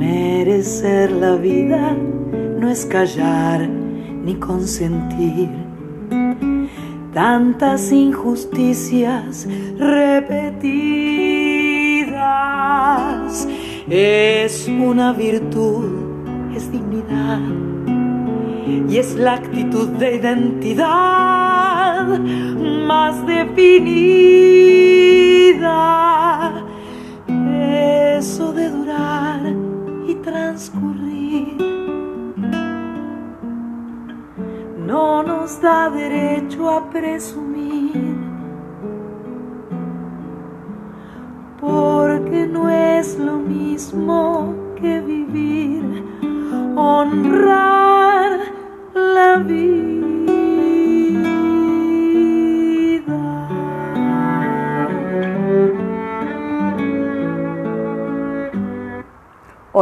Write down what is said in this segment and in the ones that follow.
Merecer la vida no es callar ni consentir tantas injusticias repetidas. Es una virtud, es dignidad y es la actitud de identidad más definida. Eso de durar transcurrir no nos da derecho a presumir, porque no es lo mismo que vivir, honrar la vida.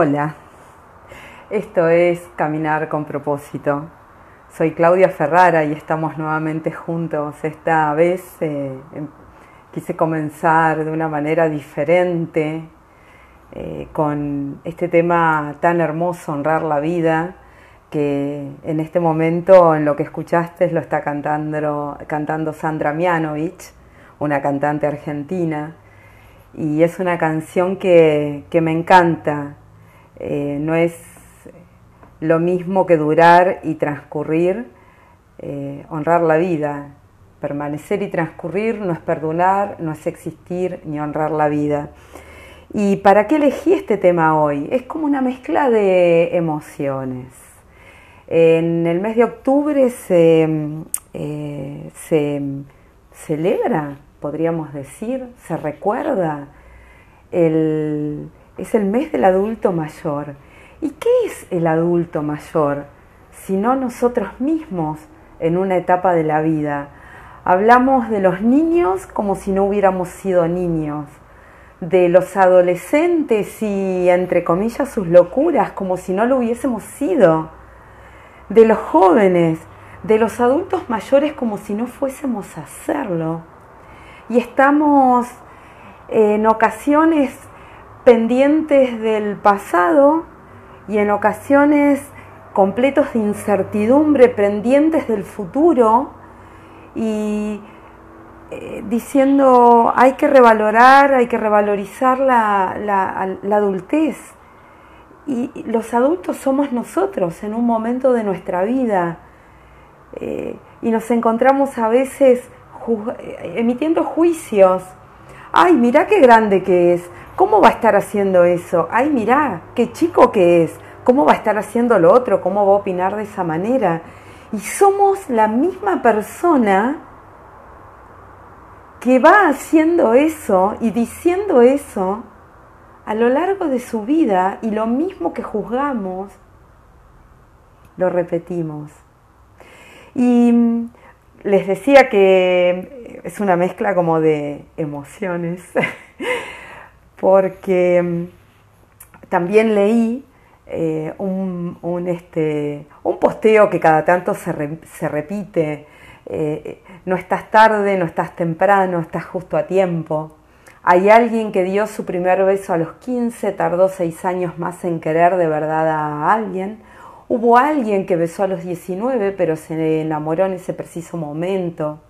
Hola, esto es Caminar con propósito. Soy Claudia Ferrara y estamos nuevamente juntos. Esta vez eh, em- quise comenzar de una manera diferente eh, con este tema tan hermoso, honrar la vida, que en este momento en lo que escuchaste lo está cantando, Sandra Mianovich, una cantante argentina, y es una canción que me encanta. Eh, no es lo mismo que durar y transcurrir, eh, honrar la vida. Permanecer y transcurrir no es perdonar, no es existir ni honrar la vida. ¿Y para qué elegí este tema hoy? Es como una mezcla de emociones. En el mes de octubre se, eh, se celebra, podríamos decir, se recuerda, el, es el mes del adulto mayor. ¿Y qué es el adulto mayor? Sino nosotros mismos en una etapa de la vida. Hablamos de los niños como si no hubiéramos sido niños, de los adolescentes y, entre comillas, sus locuras como si no lo hubiésemos sido, de los jóvenes, de los adultos mayores como si no fuésemos a hacerlo. Y estamos en ocasiones pendientes del pasado y en ocasiones completos de incertidumbre, pendientes del futuro y eh, diciendo hay que revalorar, hay que revalorizar la, la, adultez. Y los adultos somos nosotros en un momento de nuestra vida eh, y nos encontramos a veces emitiendo juicios. Ay, mira qué grande que es. ¿Cómo va a estar haciendo eso? Ay, mira, qué chico que es. ¿Cómo va a estar haciendo lo otro? ¿Cómo va a opinar de esa manera? Y somos la misma persona que va haciendo eso y diciendo eso a lo largo de su vida y lo mismo que juzgamos, lo repetimos. Y les decía que es una mezcla como de emociones, porque también leí eh, un, este, un, posteo que cada tanto se, se repite, eh, no estás tarde, no estás temprano, estás justo a tiempo. Hay alguien que dio su primer beso a los 15, tardó seis años más en querer de verdad a alguien. Hubo alguien que besó a los 19, pero se enamoró en ese preciso momento.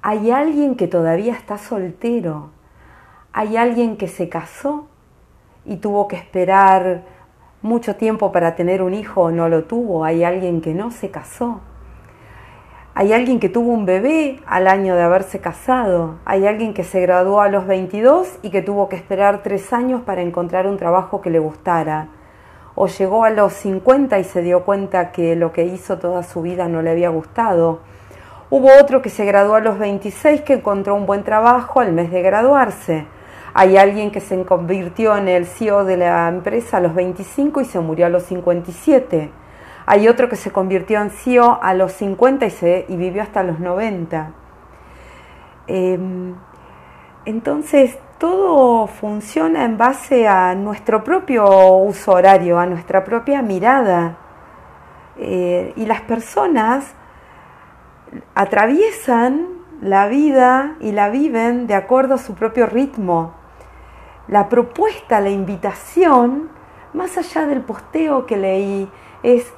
Hay alguien que todavía está soltero. Hay alguien que se casó y tuvo que esperar mucho tiempo para tener un hijo o no lo tuvo. Hay alguien que no se casó. Hay alguien que tuvo un bebé al año de haberse casado. Hay alguien que se graduó a los 22 y que tuvo que esperar tres años para encontrar un trabajo que le gustara. O llegó a los 50 y se dio cuenta que lo que hizo toda su vida no le había gustado. Hubo otro que se graduó a los 26 que encontró un buen trabajo al mes de graduarse. Hay alguien que se convirtió en el CEO de la empresa a los 25 y se murió a los 57. Hay otro que se convirtió en CEO a los 50 y, se, y vivió hasta los 90. Em, entonces, todo funciona en base a nuestro propio uso horario, a nuestra propia mirada. Eh, y las personas atraviesan la vida y la viven de acuerdo a su propio ritmo. La propuesta, la invitación, más allá del posteo que leí, es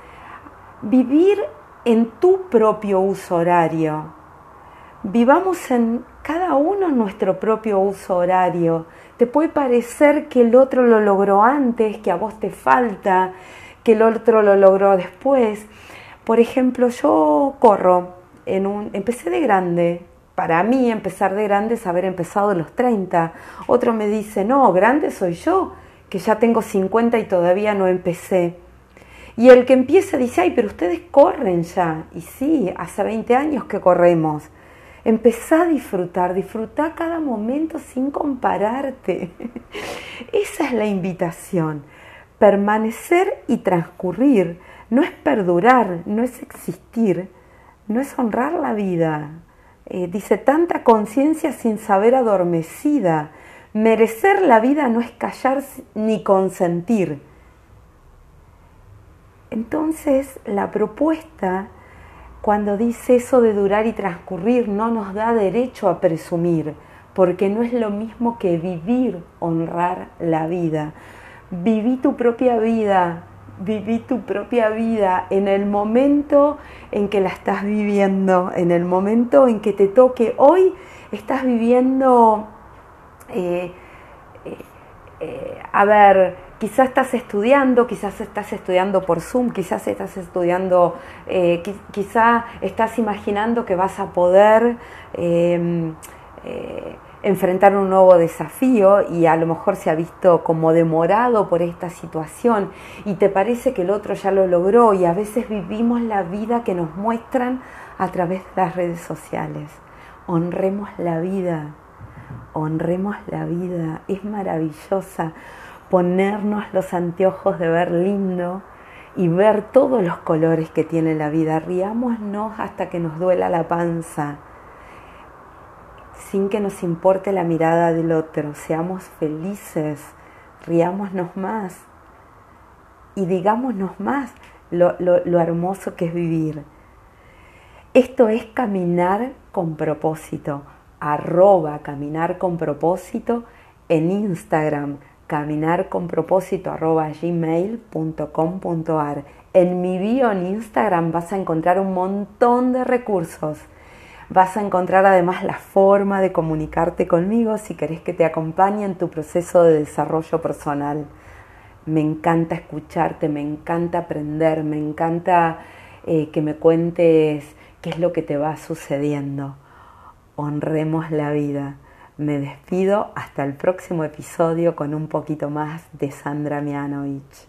vivir en tu propio uso horario. Vivamos en cada uno nuestro propio uso horario. Te puede parecer que el otro lo logró antes, que a vos te falta, que el otro lo logró después. Por ejemplo, yo corro, en un, empecé de grande. Para mí empezar de grande es haber empezado a los 30. Otro me dice, no, grande soy yo, que ya tengo 50 y todavía no empecé. Y el que empieza dice, ay, pero ustedes corren ya. Y sí, hace 20 años que corremos. Empezá a disfrutar, disfrutar cada momento sin compararte. Esa es la invitación. Permanecer y transcurrir no es perdurar, no es existir, no es honrar la vida. Eh, dice, tanta conciencia sin saber adormecida. Merecer la vida no es callar ni consentir. Entonces, la propuesta, cuando dice eso de durar y transcurrir, no nos da derecho a presumir, porque no es lo mismo que vivir, honrar la vida. Viví tu propia vida, viví tu propia vida en el momento en que la estás viviendo, en el momento en que te toque. Hoy estás viviendo, eh, eh, eh, a ver, quizás estás estudiando, quizás estás estudiando por Zoom, quizás estás estudiando, quizás estás imaginando que vas a poder enfrentar un nuevo desafío y a lo mejor se ha visto como demorado por esta situación y te parece que el otro ya lo logró y a veces vivimos la vida que nos muestran a través de las redes sociales. Honremos la vida, honremos la vida, es maravillosa ponernos los anteojos de ver lindo y ver todos los colores que tiene la vida. Riámonos hasta que nos duela la panza sin que nos importe la mirada del otro. Seamos felices, riámonos más y digámonos más lo, hermoso que es vivir. Esto es caminar con propósito, arroba caminar con propósito en Instagram, caminar con propósito arroba gmail.com.ar. En mi bio en Instagram vas a encontrar un montón de recursos Vas a encontrar además la forma de comunicarte conmigo si querés que te acompañe en tu proceso de desarrollo personal. Me encanta escucharte, me encanta aprender, me encanta eh, que me cuentes qué es lo que te va sucediendo. Honremos la vida. Me despido hasta el próximo episodio con un poquito más de Sandra Mianovich.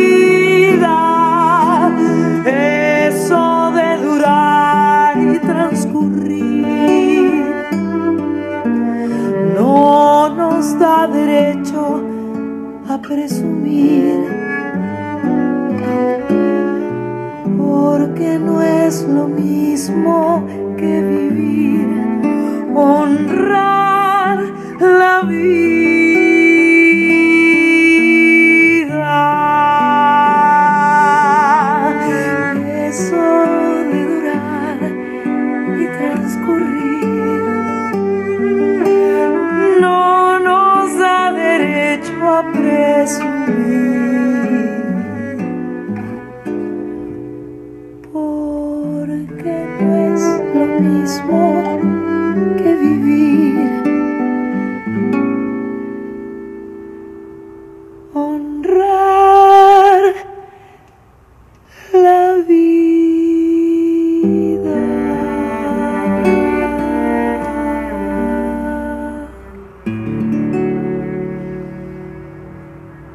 da derecho a presumir, porque no es lo mismo que vivir, honrar la vida.